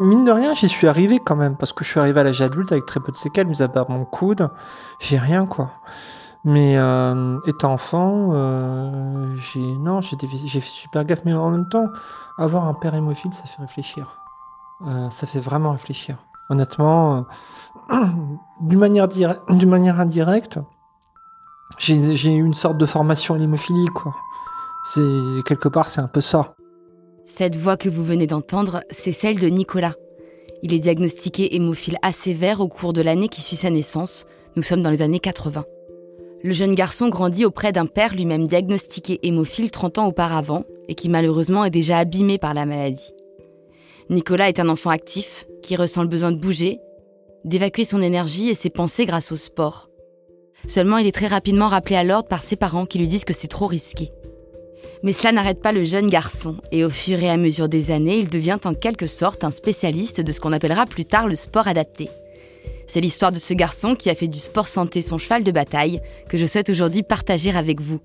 Mine de rien, j'y suis arrivé quand même, parce que je suis arrivé à l'âge adulte avec très peu de séquelles, mis à part mon coude, j'ai rien quoi. Mais euh, étant enfant, euh, j'ai non, j'ai fait super gaffe, mais en même temps, avoir un père hémophile, ça fait réfléchir. Euh, ça fait vraiment réfléchir. Honnêtement, euh, d'une manière, manière indirecte, j'ai eu une sorte de formation à l'hémophilie, quoi. C'est quelque part, c'est un peu ça. Cette voix que vous venez d'entendre, c'est celle de Nicolas. Il est diagnostiqué hémophile assez sévère au cours de l'année qui suit sa naissance. Nous sommes dans les années 80. Le jeune garçon grandit auprès d'un père lui-même diagnostiqué hémophile 30 ans auparavant et qui malheureusement est déjà abîmé par la maladie. Nicolas est un enfant actif qui ressent le besoin de bouger, d'évacuer son énergie et ses pensées grâce au sport. Seulement, il est très rapidement rappelé à l'ordre par ses parents qui lui disent que c'est trop risqué. Mais cela n'arrête pas le jeune garçon, et au fur et à mesure des années, il devient en quelque sorte un spécialiste de ce qu'on appellera plus tard le sport adapté. C'est l'histoire de ce garçon qui a fait du sport santé son cheval de bataille que je souhaite aujourd'hui partager avec vous.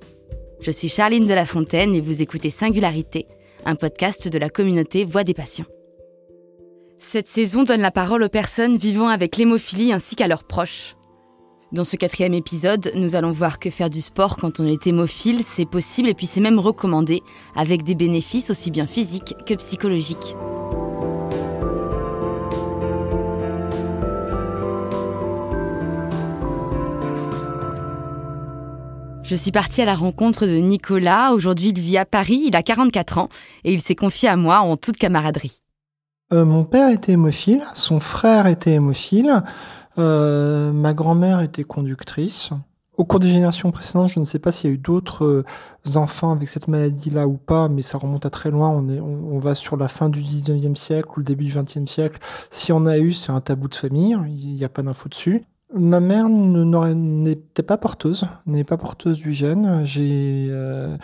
Je suis Charline de la Fontaine et vous écoutez Singularité, un podcast de la communauté Voix des patients. Cette saison donne la parole aux personnes vivant avec l'hémophilie ainsi qu'à leurs proches. Dans ce quatrième épisode, nous allons voir que faire du sport quand on est hémophile, c'est possible et puis c'est même recommandé, avec des bénéfices aussi bien physiques que psychologiques. Je suis partie à la rencontre de Nicolas. Aujourd'hui, il vit à Paris, il a 44 ans et il s'est confié à moi en toute camaraderie. Euh, mon père était hémophile, son frère était hémophile. Euh, ma grand-mère était conductrice. Au cours des générations précédentes, je ne sais pas s'il y a eu d'autres euh, enfants avec cette maladie-là ou pas, mais ça remonte à très loin. On, est, on, va sur la fin du 19e siècle ou le début du 20e siècle. Si on a eu, c'est un tabou de famille. Il n'y a pas d'info dessus. Ma mère n'était pas porteuse, n'est pas porteuse du gène. J'ai, euh,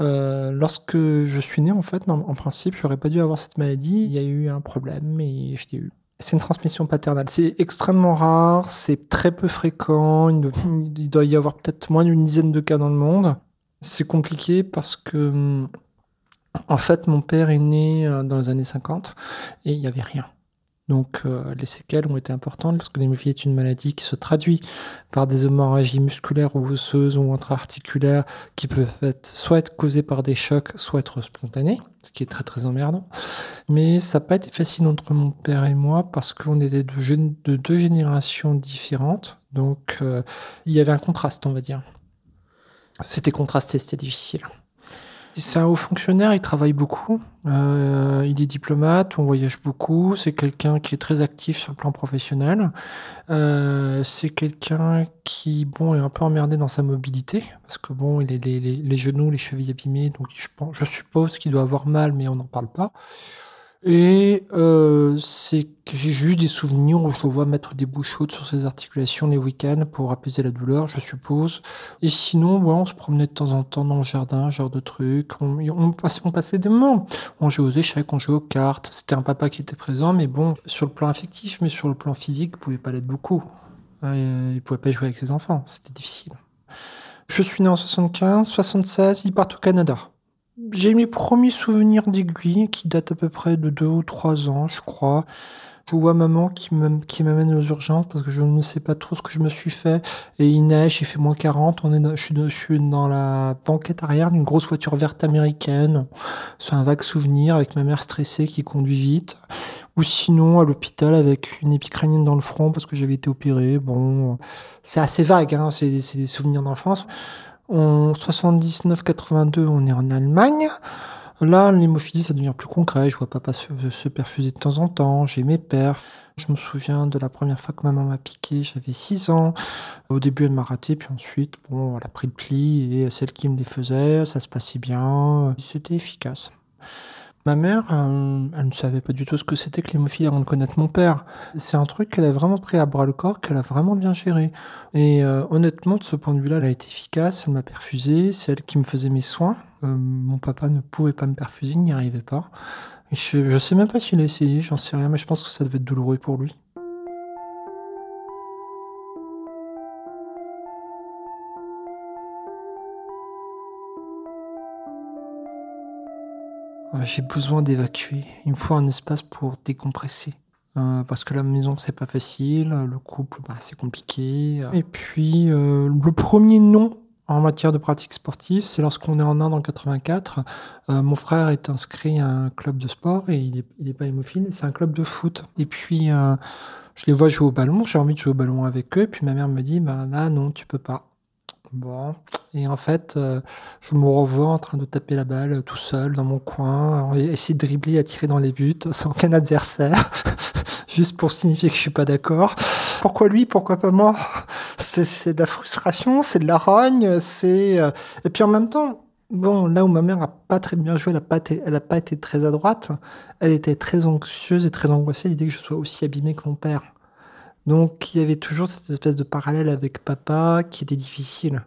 euh, lorsque je suis né, en fait, en principe, j'aurais pas dû avoir cette maladie. Il y a eu un problème et je l'ai eu. C'est une transmission paternelle. C'est extrêmement rare, c'est très peu fréquent. Il doit y avoir peut-être moins d'une dizaine de cas dans le monde. C'est compliqué parce que, en fait, mon père est né euh, dans les années 50 et il n'y avait rien. Donc euh, les séquelles ont été importantes parce que l'hémophilie est une maladie qui se traduit par des hémorragies musculaires ou osseuses ou intra-articulaires qui peuvent être soit être causées par des chocs, soit être spontanées, ce qui est très très emmerdant. Mais ça n'a pas été facile entre mon père et moi parce qu'on était de, de, deux générations différentes. Donc euh, il y avait un contraste, on va dire. C'était contrasté, c'était difficile. C'est un haut fonctionnaire, il travaille beaucoup. Euh, il est diplomate, on voyage beaucoup. C'est quelqu'un qui est très actif sur le plan professionnel. Euh, c'est quelqu'un qui, bon, est un peu emmerdé dans sa mobilité parce que bon, il a les, les, les genoux, les chevilles abîmées, donc je, je suppose qu'il doit avoir mal, mais on n'en parle pas. Et euh, c'est que j'ai juste des souvenirs où je le vois mettre des bouches chaudes sur ses articulations les week-ends pour apaiser la douleur, je suppose. Et sinon, ouais, on se promenait de temps en temps dans le jardin, genre de trucs. On, on, passait, on passait des moments. On jouait aux échecs, on jouait aux cartes. C'était un papa qui était présent, mais bon, sur le plan affectif, mais sur le plan physique, il pouvait pas l'être beaucoup. Euh, il pouvait pas jouer avec ses enfants, c'était difficile. Je suis né en 75, 76, il part au Canada. J'ai mes premiers souvenirs d'aiguille qui datent à peu près de deux ou trois ans, je crois. Je vois maman qui m'amène aux urgences parce que je ne sais pas trop ce que je me suis fait. Et il neige, il fait moins 40. On est je, suis, je suis dans la banquette arrière d'une grosse voiture verte américaine. C'est un vague souvenir avec ma mère stressée qui conduit vite. Ou sinon à l'hôpital avec une épicranienne dans le front parce que j'avais été opéré. Bon, c'est assez vague, hein, c'est des souvenirs d'enfance. En 79-82, on est en Allemagne. Là, l'hémophilie, ça devient plus concret. Je vois papa se, se perfuser de temps en temps. J'ai mes perfs. Je me souviens de la première fois que maman m'a piqué, j'avais 6 ans. Au début, elle m'a raté, puis ensuite, bon, elle a pris le pli et celle qui me les faisait, ça se passait bien. C'était efficace. Ma mère, euh, elle ne savait pas du tout ce que c'était que l'hémophilie avant de connaître mon père. C'est un truc qu'elle a vraiment pris à bras le corps, qu'elle a vraiment bien géré. Et euh, honnêtement, de ce point de vue-là, elle a été efficace, elle m'a perfusé, c'est elle qui me faisait mes soins. Euh, mon papa ne pouvait pas me perfuser, il n'y arrivait pas. je, ne sais même pas s'il a essayé, j'en sais rien, mais je pense que ça devait être douloureux pour lui. J'ai besoin d'évacuer. Il me faut un espace pour décompresser. Euh, parce que la maison, c'est pas facile. Le couple, bah, c'est compliqué. Et puis, euh, le premier nom en matière de pratique sportive, c'est lorsqu'on est en Inde en 84. Euh, mon frère est inscrit à un club de sport et il est, pas hémophile, c'est un club de foot. Et puis, je les vois jouer au ballon, j'ai envie de jouer au ballon avec eux. Et puis ma mère me dit, bah là, non, tu peux pas. Bon. Et en fait, euh, je me revois en train de taper la balle tout seul dans mon coin, essayer de dribbler, à tirer dans les buts sans aucun adversaire, juste pour signifier que je suis pas d'accord. Pourquoi lui, pourquoi pas moi? C'est de la frustration, c'est de la rogne, c'est euh, et puis en même temps, bon, là où ma mère a pas très bien joué, elle a pas été, très à droite, elle était très anxieuse et très angoissée l'idée que je sois aussi abîmé que mon père. Donc il y avait toujours cette espèce de parallèle avec papa qui était difficile.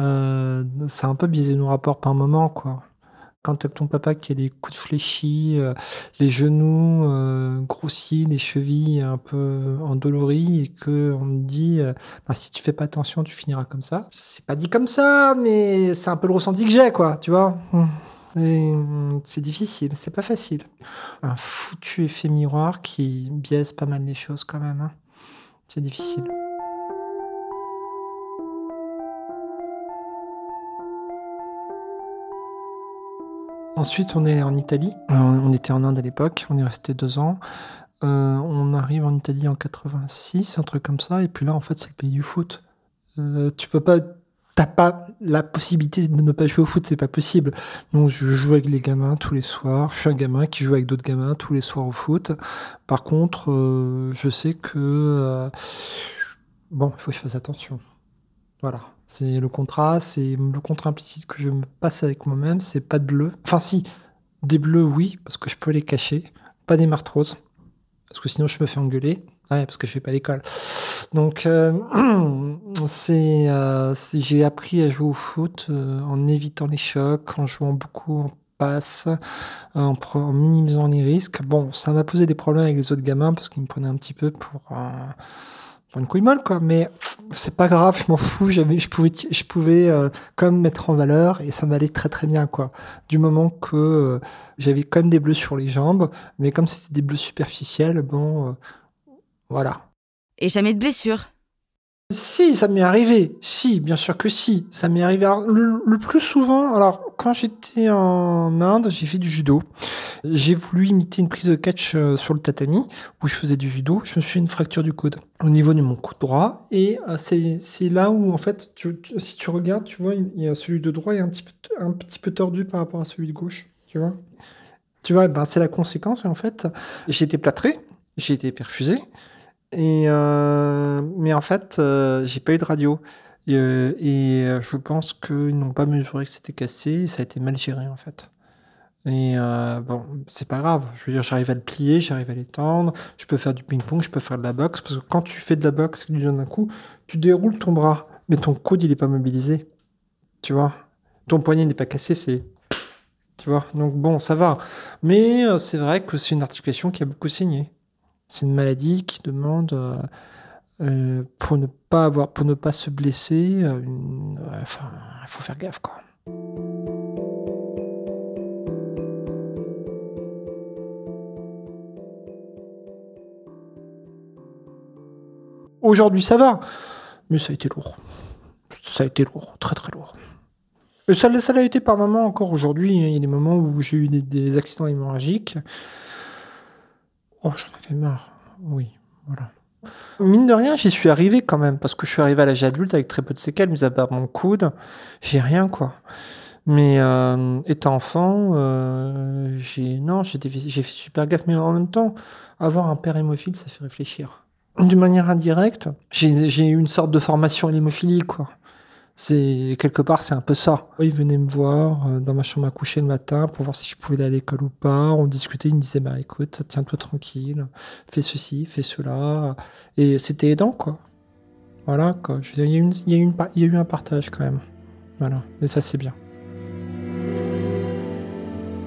Euh, ça a un peu biaisé nos rapports par moment, quoi. Quand tu as ton papa qui a les coups de fléchis, euh, les genoux euh, grossis, les chevilles un peu endolories, et que on me dit bah, si tu fais pas attention, tu finiras comme ça. C'est pas dit comme ça, mais c'est un peu le ressenti que j'ai, quoi, tu vois. C'est difficile, c'est pas facile. Un foutu effet miroir qui biaise pas mal les choses quand même. Hein. C'est difficile. Ensuite, on est en Italie. Euh, on était en Inde à l'époque. On est resté deux ans. Euh, on arrive en Italie en 86, un truc comme ça. Et puis là, en fait, c'est le pays du foot. Euh, tu peux pas t'as pas la possibilité de ne pas jouer au foot, c'est pas possible. Donc je joue avec les gamins tous les soirs. Je suis un gamin qui joue avec d'autres gamins tous les soirs au foot. Par contre, euh, je sais que euh, bon, il faut que je fasse attention. Voilà, c'est le contrat, c'est le contrat implicite que je me passe avec moi-même. C'est pas de bleu. Enfin si, des bleus oui, parce que je peux les cacher. Pas des martroses, parce que sinon je me fais engueuler. Ouais, parce que je fais pas l'école. Donc, euh, euh, j'ai appris à jouer au foot euh, en évitant les chocs, en jouant beaucoup en passe, en, minimisant les risques. Bon, ça m'a posé des problèmes avec les autres gamins parce qu'ils me prenaient un petit peu pour, une couille molle, quoi. Mais c'est pas grave, je m'en fous. Je pouvais, je pouvais quand même mettre en valeur et ça m'allait très très bien, quoi. Du moment que j'avais quand même des bleus sur les jambes, mais comme c'était des bleus superficiels, bon, voilà et jamais de blessure. Si, ça m'est arrivé. Si, bien sûr que si. Ça m'est arrivé. le, plus souvent, alors, quand j'étais en Inde, j'ai fait du judo. J'ai voulu imiter une prise de catch euh, sur le tatami, où je faisais du judo. Je me suis fait une fracture du coude au niveau de mon coude droit. Et euh, c'est là où, en fait, si tu regardes, tu vois, il y a celui de droit est un petit peu, tordu par rapport à celui de gauche. Tu vois Tu vois, ben, c'est la conséquence. En fait, j'ai été plâtré, j'ai été perfusé. Et euh, mais en fait, euh, j'ai pas eu de radio. Et, euh, et je pense qu'ils n'ont pas mesuré que c'était cassé. ça a été mal géré en fait. Et bon, c'est pas grave. Je veux dire, j'arrive à le plier, j'arrive à l'étendre. Je peux faire du ping-pong, je peux faire de la boxe. Parce que quand tu fais de la boxe, tu donnes un coup, tu déroules ton bras, mais ton coude il est pas mobilisé. Tu vois, ton poignet n'est pas cassé, c'est tu vois? Donc bon, ça va. Mais c'est vrai que c'est une articulation qui a beaucoup saigné. C'est une maladie qui demande, euh, euh, pour ne pas avoir, pour ne pas se blesser, euh, enfin, il faut faire gaffe, quoi. Aujourd'hui, ça va, mais ça a été lourd. Ça a été lourd, très très lourd. Ça, l'a été par moments encore aujourd'hui. Il y a des moments où j'ai eu des accidents hémorragiques. Oh, j'en avais marre. Oui, voilà. Mine de rien, j'y suis arrivé quand même, parce que je suis arrivé à l'âge adulte avec très peu de séquelles, mis à part mon coude, j'ai rien, quoi. Mais euh, étant enfant, euh, j'ai non, j'ai fait super gaffe, mais en même temps, avoir un père hémophile, ça fait réfléchir. D'une manière indirecte, j'ai eu une sorte de formation à l'hémophilie, quoi. C'est quelque part, c'est un peu ça. Il venait me voir euh, dans ma chambre à coucher le matin pour voir si je pouvais aller à l'école ou pas. On discutait, il me disait bah écoute, tiens-toi tranquille, fais ceci, fais cela, et c'était aidant quoi. Voilà quoi. il y a il y a eu un partage quand même. Voilà, et ça c'est bien.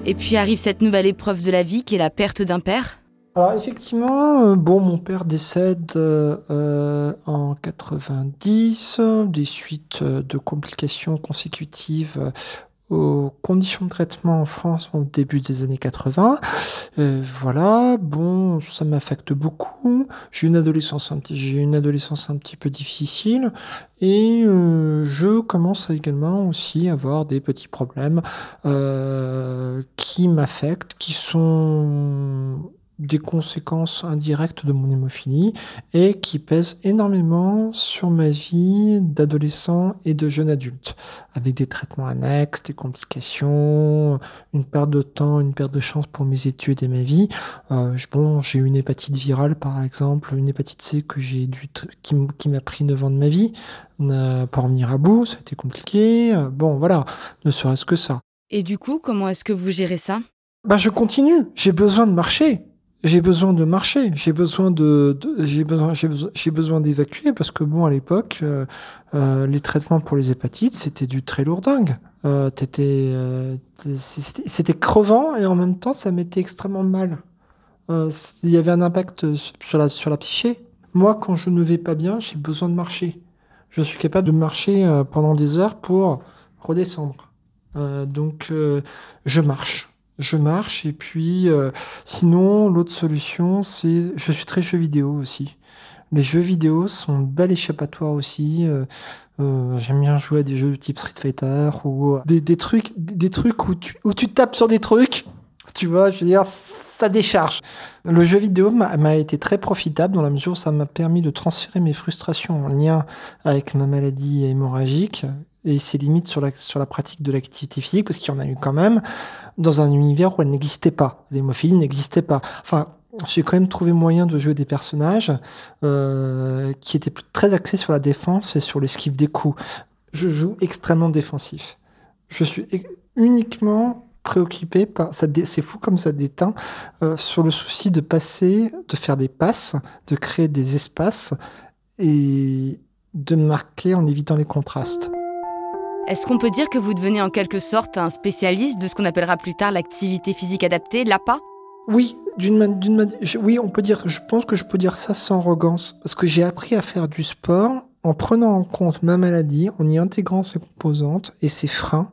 Et puis arrive cette nouvelle épreuve de la vie qui est la perte d'un père. Alors effectivement, euh, bon, mon père décède euh, euh, en 90 des suites de complications consécutives aux conditions de traitement en France au début des années 80. Euh, voilà, bon, ça m'affecte beaucoup. J'ai une adolescence un petit, j'ai une adolescence un petit peu difficile et euh, je commence également aussi à avoir des petits problèmes euh, qui m'affectent, qui sont des conséquences indirectes de mon hémophilie et qui pèsent énormément sur ma vie d'adolescent et de jeune adulte, avec des traitements annexes, des complications, une perte de temps, une perte de chance pour mes études et ma vie. Euh, bon, j'ai eu une hépatite virale par exemple, une hépatite C que j'ai dû qui, m'a pris 9 ans de ma vie euh, pour en venir à bout, ça a été compliqué. Bon, voilà, ne serait-ce que ça. Et du coup, comment est-ce que vous gérez ça? Bah, je continue. J'ai besoin de marcher j'ai besoin de marcher, j'ai besoin de, j'ai besoin, j'ai besoin, d'évacuer parce que bon, à l'époque, euh, euh, les traitements pour les hépatites, c'était du très lourd dingue. Euh, euh c'était crevant et en même temps, ça m'était extrêmement mal. il y avait un impact sur la, sur la psyché. Moi, quand je ne vais pas bien, j'ai besoin de marcher. Je suis capable de marcher pendant des heures pour redescendre. donc, je marche je marche et puis euh, sinon l'autre solution c'est je suis très jeu vidéo aussi. Les jeux vidéo sont une belle échappatoire aussi. Euh, euh, j'aime bien jouer à des jeux type Street Fighter ou des, des trucs des trucs où tu où tu tapes sur des trucs. Tu vois, je veux dire, ça décharge. Le jeu vidéo m'a été très profitable dans la mesure où ça m'a permis de transférer mes frustrations en lien avec ma maladie hémorragique et ses limites sur la, sur la pratique de l'activité physique, parce qu'il y en a eu quand même, dans un univers où elle n'existait pas. L'hémophilie n'existait pas. Enfin, j'ai quand même trouvé moyen de jouer des personnages euh, qui étaient très axés sur la défense et sur l'esquive des coups. Je joue extrêmement défensif. Je suis uniquement préoccupé par ça c'est fou comme ça déteint euh, sur le souci de passer de faire des passes de créer des espaces et de marquer en évitant les contrastes est-ce qu'on peut dire que vous devenez en quelque sorte un spécialiste de ce qu'on appellera plus tard l'activité physique adaptée, l'APA? Oui, d'une d'une oui, on peut dire. Je pense que je peux dire ça sans arrogance, parce que j'ai appris à faire du sport en prenant en compte ma maladie, en y intégrant ses composantes et ses freins.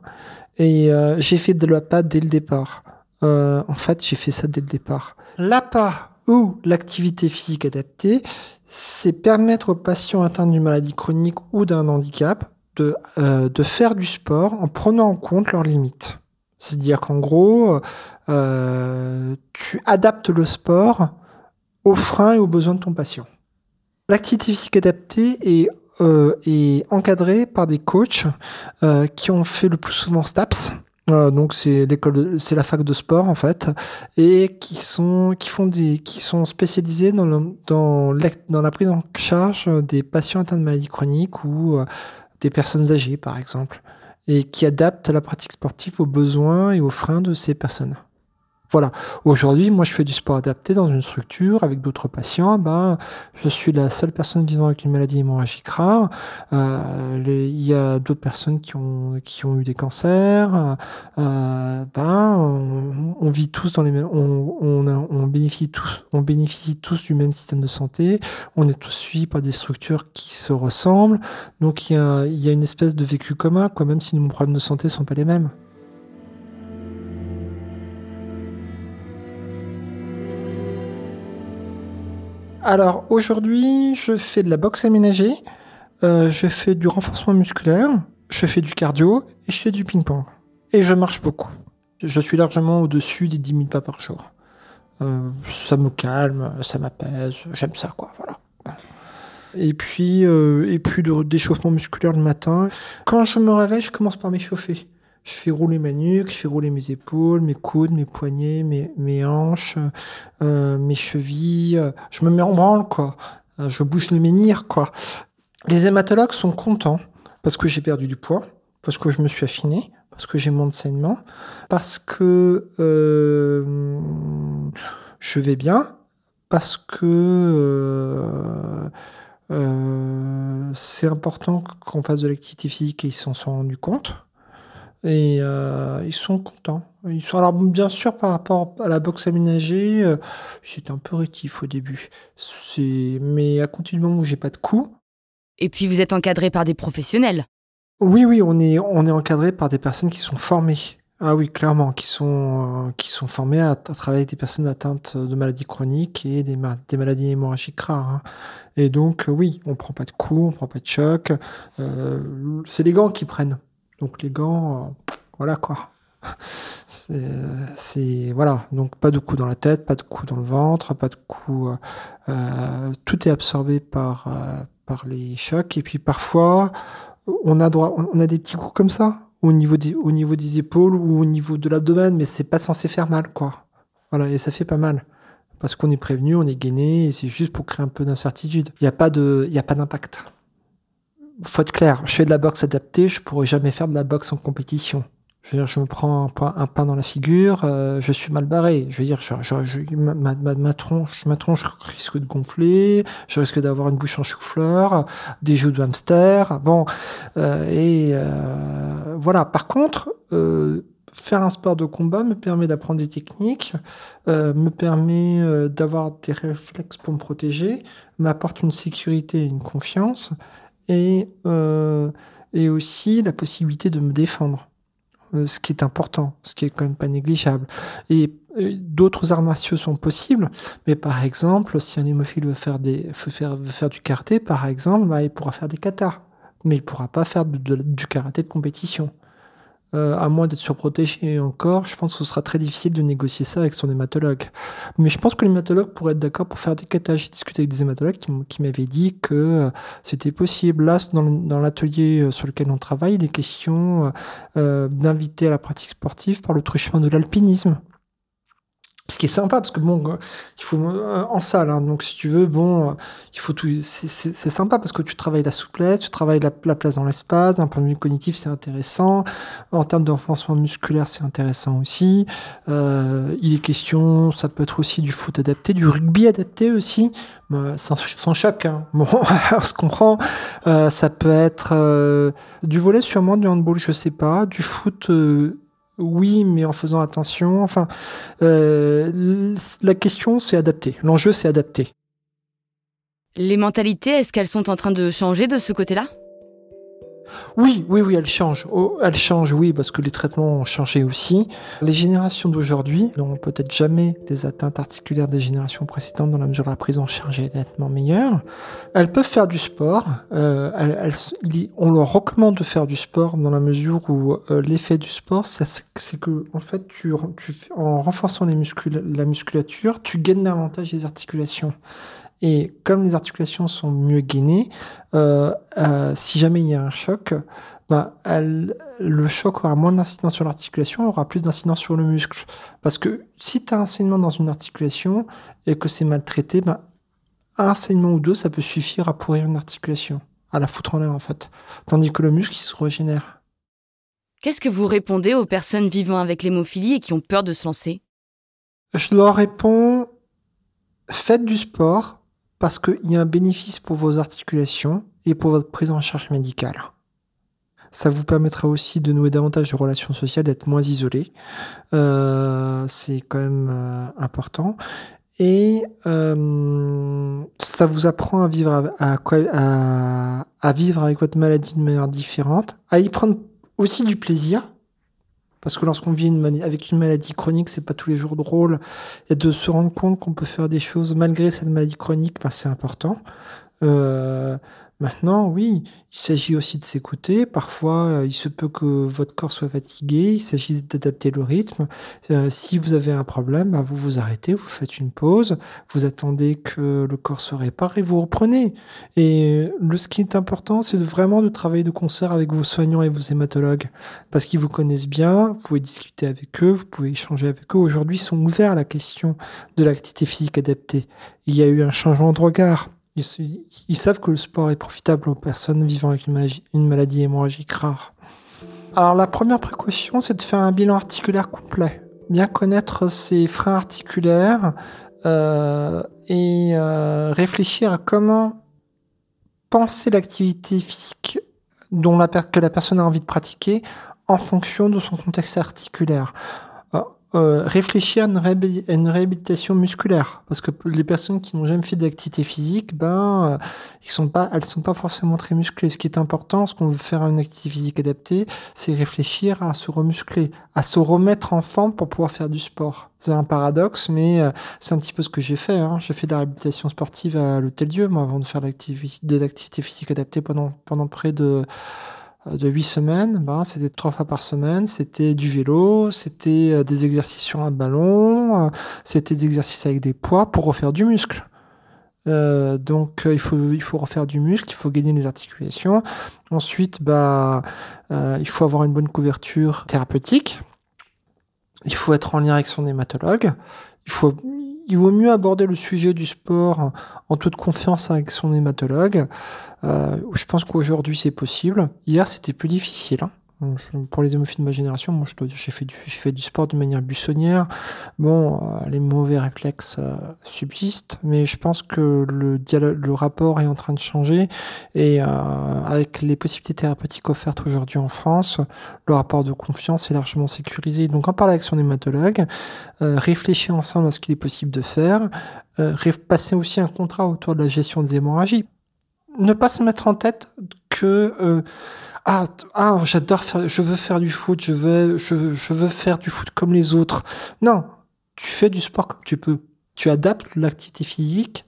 Et euh, j'ai fait de l'APA dès le départ. Euh, en fait, j'ai fait ça dès le départ. L'APA ou l'activité physique adaptée, c'est permettre aux patients atteints d'une maladie chronique ou d'un handicap de, euh, de faire du sport en prenant en compte leurs limites. C'est-à-dire qu'en gros, euh, tu adaptes le sport aux freins et aux besoins de ton patient. L'activité physique adaptée est, euh, encadrée par des coachs qui ont fait le plus souvent STAPS. Donc c'est l'école, c'est la fac de sport en fait, et qui sont qui font des qui sont spécialisés dans dans, la, prise en charge des patients atteints de maladies chroniques ou des personnes âgées, par exemple, et qui adaptent la pratique sportive aux besoins et aux freins de ces personnes. Voilà. Aujourd'hui, moi, je fais du sport adapté dans une structure avec d'autres patients. Ben, je suis la seule personne vivant avec une maladie hémorragique rare. Euh, il y a d'autres personnes qui ont qui ont eu des cancers. Euh, ben, on, vit tous dans les mêmes. On, on, on, bénéficie tous. On bénéficie tous du même système de santé. On est tous suivis par des structures qui se ressemblent. Donc, il y a, y a une espèce de vécu commun, quoi, même si nos problèmes de santé sont pas les mêmes. Alors aujourd'hui, je fais de la boxe aménagée, euh, je fais du renforcement musculaire, je fais du cardio et je fais du ping-pong. Et je marche beaucoup. Je suis largement au-dessus des 10 000 pas par jour. Euh, ça me calme, ça m'apaise, j'aime ça quoi, voilà. Et puis, euh, et puis d'échauffement musculaire le matin. Quand je me réveille, je commence par m'échauffer. Je fais rouler ma nuque, je fais rouler mes épaules, mes coudes, mes poignets, mes, mes hanches, euh, mes chevilles. Je me mets en branle, quoi. Euh, je bouge le menhir, quoi. Les hématologues sont contents parce que j'ai perdu du poids, parce que je me suis affiné, parce que j'ai mon saignement, parce que euh, je vais bien, parce que c'est important qu'on fasse de l'activité physique et ils s'en sont rendus compte. Et euh, ils sont contents. Ils sont alors bien sûr par rapport à la boxe aménagée, euh, j'étais un peu rétif au début. C'est mais à continuer où j'ai pas de coups. Et puis vous êtes encadré par des professionnels. Oui, oui, on est, on est encadré par des personnes qui sont formées. Ah oui, clairement, qui sont, euh, qui sont formées à, travailler avec des personnes atteintes de maladies chroniques et des, des maladies hémorragiques rares. Hein. Et donc, oui, on prend pas de coups, on prend pas de choc. Euh, c'est les gants qui prennent. Donc les gants, euh, voilà quoi. C'est voilà, donc pas de coups dans la tête, pas de coups dans le ventre, pas de coups. tout est absorbé par par les chocs et puis parfois on a des petits coups comme ça au niveau des, des épaules ou au niveau de l'abdomen, mais c'est pas censé faire mal, quoi. Voilà, et ça fait pas mal. Parce qu'on est prévenu, on est gainé, et c'est juste pour créer un peu d'incertitude. Il n'y il y a pas d'impact. Faut être clair. Je fais de la boxe adaptée, je pourrais jamais faire de la boxe en compétition. Je veux dire, je me prends un, pain dans la figure, euh, je suis mal barré. Je veux dire, je, je, ma, ma, ma, tronche, ma tronche risque de gonfler, je risque d'avoir une bouche en chou-fleur, des joues de hamster. Bon, euh, et euh, voilà. Par contre, faire un sport de combat me permet d'apprendre des techniques, me permet d'avoir des réflexes pour me protéger, m'apporte une sécurité, une confiance, et et aussi la possibilité de me défendre. Euh, ce qui est important, ce qui est quand même pas négligeable. Et euh, d'autres arts martiaux sont possibles, mais par exemple, si un hémophile veut faire des, veut faire, veut faire du karaté, par exemple, bah, il pourra faire des katas, mais il pourra pas faire du karaté de compétition. Euh, à moins d'être surprotégé. Encore, je pense que ce sera très difficile de négocier ça avec son hématologue. Mais je pense que l'hématologue pourrait être d'accord pour faire des catages. J'ai discuté avec des hématologues qui, m'avaient dit que euh, c'était possible. Là, dans, l'atelier euh, sur lequel on travaille, des questions d'inviter à la pratique sportive par le truchement de l'alpinisme. Ce qui est sympa parce que bon, euh, il faut euh, en salle, hein, donc si tu veux, bon, euh, il faut tout. C'est sympa parce que tu travailles la souplesse, tu travailles la, place dans l'espace. D'un point de vue cognitif, c'est intéressant. En termes d'enfoncement musculaire, c'est intéressant aussi. Euh, il est question, ça peut être aussi du foot adapté, du rugby adapté aussi, sans, sans choc. Hein. Bon, on se comprend. Euh, ça peut être du volet sûrement, du handball, je sais pas, du foot oui, mais en faisant attention. Enfin, euh, la question, c'est adapter. L'enjeu, c'est adapter. Les mentalités, est-ce qu'elles sont en train de changer de ce côté-là? Oui, oui, oui, elle change. Oh, elle change, oui, parce que les traitements ont changé aussi. Les générations d'aujourd'hui n'ont peut-être jamais des atteintes articulaires des générations précédentes dans la mesure où la prise en charge est nettement meilleure. Elles peuvent faire du sport. Euh, on leur recommande de faire du sport dans la mesure où euh, l'effet du sport, c'est que en fait, tu, en renforçant les la musculature, tu gagnes davantage les articulations. Et comme les articulations sont mieux gainées, euh, euh, si jamais il y a un choc, bah, le choc aura moins d'incidence sur l'articulation, aura plus d'incidence sur le muscle. Parce que si tu as un saignement dans une articulation et que c'est mal traité, bah, un saignement ou deux, ça peut suffire à pourrir une articulation, à la foutre en l'air en fait. Tandis que le muscle, il se régénère. Qu'est-ce que vous répondez aux personnes vivant avec l'hémophilie et qui ont peur de se lancer? Je leur réponds, faites du sport, parce qu'il y a un bénéfice pour vos articulations et pour votre prise en charge médicale. Ça vous permettra aussi de nouer davantage de relations sociales, d'être moins isolé. Euh, c'est quand même euh, important. Et euh, ça vous apprend à vivre à, à, vivre avec votre maladie de manière différente, à y prendre aussi du plaisir, parce que lorsqu'on vit avec une maladie chronique, c'est pas tous les jours drôle. Et de se rendre compte qu'on peut faire des choses malgré cette maladie chronique, bah, c'est important. Euh, Maintenant, oui, il s'agit aussi de s'écouter. Parfois, euh, il se peut que votre corps soit fatigué. Il s'agit d'adapter le rythme. Euh, si vous avez un problème, bah, vous vous arrêtez, vous faites une pause, vous attendez que le corps se répare et vous reprenez. Et ce qui est important, c'est vraiment de travailler de concert avec vos soignants et vos hématologues. Parce qu'ils vous connaissent bien, vous pouvez discuter avec eux, vous pouvez échanger avec eux. Aujourd'hui, ils sont ouverts à la question de l'activité physique adaptée. Il y a eu un changement de regard. Ils, savent que le sport est profitable aux personnes vivant avec une maladie, hémorragique rare. Alors la première précaution, c'est de faire un bilan articulaire complet. Bien connaître ses freins articulaires euh, et euh, réfléchir à comment penser l'activité physique dont que la personne a envie de pratiquer en fonction de son contexte articulaire. Euh, réfléchir à une, réhabilitation musculaire. Parce que les personnes qui n'ont jamais fait d'activité physique ben euh, ils sont pas elles sont pas forcément très musclées. Ce qui est important ce qu'on veut faire une activité physique adaptée c'est réfléchir à se remuscler à se remettre en forme pour pouvoir faire du sport. C'est un paradoxe mais euh, c'est un petit peu ce que j'ai fait hein. j'ai fait de la réhabilitation sportive à l'hôtel Dieu moi avant de faire de l'activité physique adaptée pendant pendant près de de huit semaines, ben, c'était trois fois par semaine, c'était du vélo, c'était euh, des exercices sur un ballon, euh, c'était des exercices avec des poids pour refaire du muscle. Euh, donc il faut il faut refaire du muscle, il faut gagner les articulations. Ensuite, bah euh, il faut avoir une bonne couverture thérapeutique. Il faut être en lien avec son hématologue. Il faut il vaut mieux aborder le sujet du sport en toute confiance avec son hématologue. Euh, je pense qu'aujourd'hui c'est possible. Hier c'était plus difficile. Hein. Pour les hémophiles de ma génération, moi j'ai fait du fait du sport de manière buissonnière. Bon, euh, les mauvais réflexes euh, subsistent, mais je pense que le rapport est en train de changer et euh, avec les possibilités thérapeutiques offertes aujourd'hui en France, le rapport de confiance est largement sécurisé. Donc en parler avec son hématologue, réfléchir ensemble à ce qu'il est possible de faire, passer aussi un contrat autour de la gestion des hémorragies. Ne pas se mettre en tête que ah, ah j'adore faire, je veux faire du foot, je veux, je, je veux faire du foot comme les autres. Non, tu fais du sport comme tu peux. Tu adaptes l'activité physique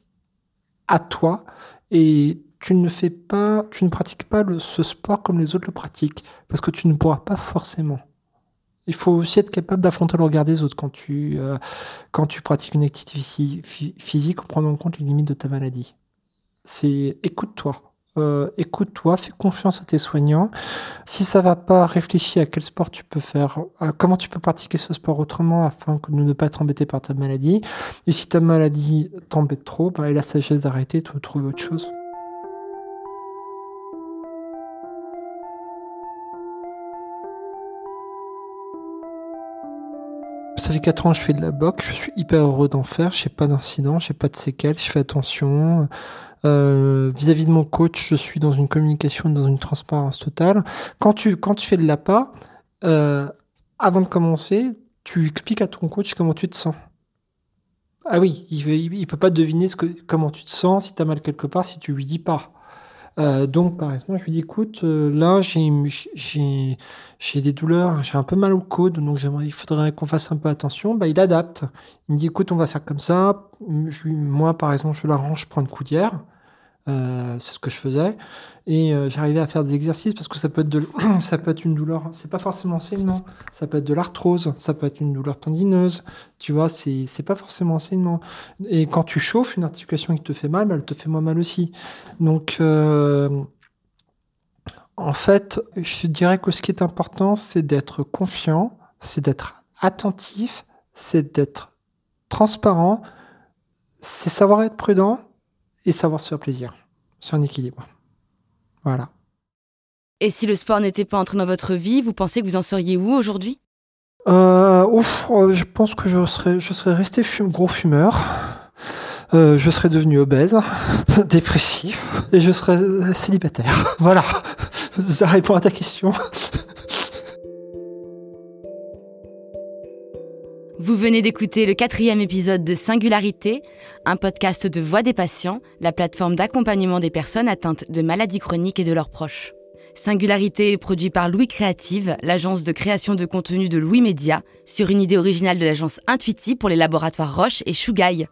à toi et tu ne fais pas, tu ne pratiques pas ce sport comme les autres le pratiquent parce que tu ne pourras pas forcément. Il faut aussi être capable d'affronter le regard des autres quand tu, euh, quand tu pratiques une activité physique en prenant en compte les limites de ta maladie. C'est écoute-toi. Euh, écoute-toi, fais confiance à tes soignants. Si ça va pas, réfléchis à quel sport tu peux faire, à comment tu peux pratiquer ce sport autrement afin de ne pas être embêté par ta maladie. Et si ta maladie t'embête trop, bah, la sagesse d'arrêter, de trouver autre chose. Ça fait 4 ans que je fais de la boxe, je suis hyper heureux d'en faire, j'ai pas d'incident, j'ai pas de séquelles, je fais attention. Euh, vis-à-vis de mon coach, je suis dans une communication, dans une transparence totale. Quand tu, quand tu fais de l'appât, euh, avant de commencer, tu expliques à ton coach comment tu te sens. Ah oui, il, il, peut pas deviner ce que, comment tu te sens, si tu as mal quelque part, si tu lui dis pas. Euh, donc, par exemple, je lui dis, écoute, euh, là, j'ai, des douleurs, j'ai un peu mal au coude, donc il faudrait qu'on fasse un peu attention. Bah, il adapte. Il me dit, écoute, on va faire comme ça. Je, moi, par exemple, je l'arrange, je prends une coudière. Euh, c'est ce que je faisais. Et euh, j'arrivais à faire des exercices parce que ça peut être de, ça peut être une douleur. C'est pas forcément saignement. Ça peut être de l'arthrose. Ça peut être une douleur tendineuse. Tu vois, c'est c'est pas forcément saignement. Et quand tu chauffes une articulation qui te fait mal, elle te fait moins mal aussi. Donc euh, en fait, je dirais que ce qui est important, c'est d'être confiant, c'est d'être attentif, c'est d'être transparent, c'est savoir être prudent et savoir se faire plaisir. C'est un équilibre. Voilà. Et si le sport n'était pas entré dans votre vie, vous pensez que vous en seriez où aujourd'hui? Euh, ouf, euh, je pense que je serais, je serais resté gros fumeur. Euh, je serais devenu obèse, dépressif, et je serais célibataire. voilà, ça répond à ta question. Vous venez d'écouter le quatrième épisode de Singularité, un podcast de Voix des patients, la plateforme d'accompagnement des personnes atteintes de maladies chroniques et de leurs proches. Singularité est produit par Louis Créative, l'agence de création de contenu de Louis Média, sur une idée originale de l'agence Intuiti pour les laboratoires Roche et Chougaille.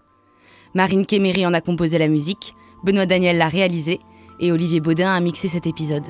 Marine Kéméry en a composé la musique, Benoît Daniel l'a réalisé et Olivier Baudin a mixé cet épisode.